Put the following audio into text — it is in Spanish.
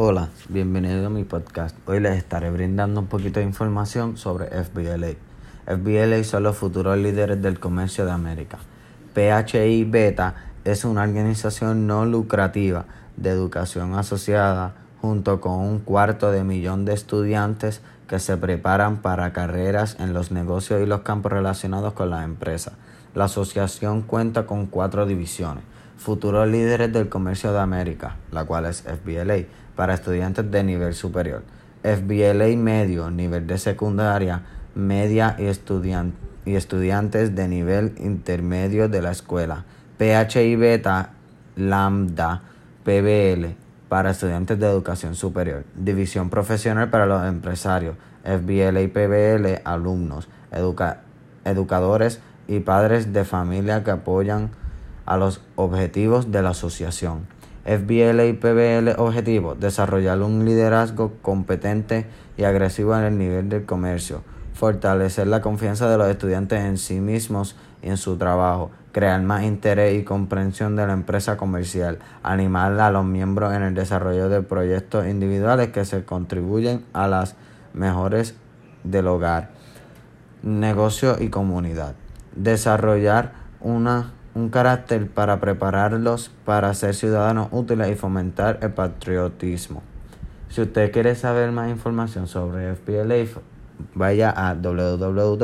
Hola, bienvenido a mi podcast. Hoy les estaré brindando un poquito de información sobre FBLA. FBLA son los futuros líderes del comercio de América. PHI Beta es una organización no lucrativa de educación asociada junto con un cuarto de millón de estudiantes que se preparan para carreras en los negocios y los campos relacionados con la empresa. La asociación cuenta con cuatro divisiones. Futuros líderes del comercio de América, la cual es FBLA, para estudiantes de nivel superior. FBLA medio, nivel de secundaria, media y, y estudiantes de nivel intermedio de la escuela. PHI beta, lambda, PBL, para estudiantes de educación superior. División profesional para los empresarios. FBLA y PBL, alumnos, educadores y padres de familia que apoyan a los objetivos de la asociación. FBL y PBL objetivo, desarrollar un liderazgo competente y agresivo en el nivel del comercio, fortalecer la confianza de los estudiantes en sí mismos y en su trabajo, crear más interés y comprensión de la empresa comercial, animar a los miembros en el desarrollo de proyectos individuales que se contribuyen a las mejores del hogar, negocio y comunidad, desarrollar una un carácter para prepararlos para ser ciudadanos útiles y fomentar el patriotismo. Si usted quiere saber más información sobre FPLA, vaya a www